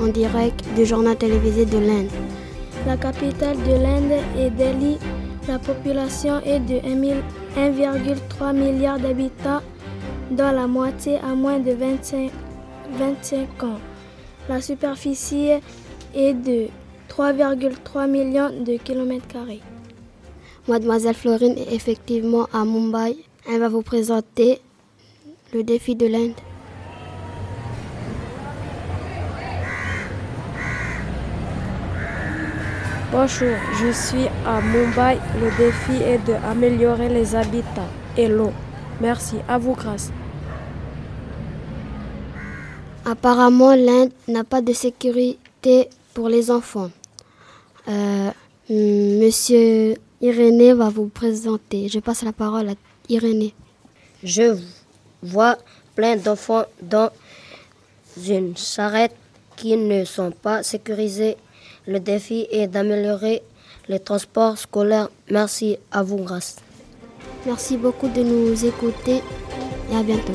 en direct du journal télévisé de l'Inde. La capitale de l'Inde est Delhi. La population est de 1,3 milliard d'habitants, dont la moitié a moins de 25, 25 ans. La superficie est de 3,3 millions de kilomètres carrés. Mademoiselle Florine est effectivement à Mumbai. Elle va vous présenter le défi de l'Inde. Bonjour, je suis à Mumbai. Le défi est d'améliorer les habitats et l'eau. Merci, à vous grâce. Apparemment, l'Inde n'a pas de sécurité pour les enfants. Euh, monsieur Irénée va vous présenter. Je passe la parole à Irénée. Je vois plein d'enfants dans une charrette qui ne sont pas sécurisés. Le défi est d'améliorer les transports scolaires. Merci à vous, grâce. Merci beaucoup de nous écouter et à bientôt.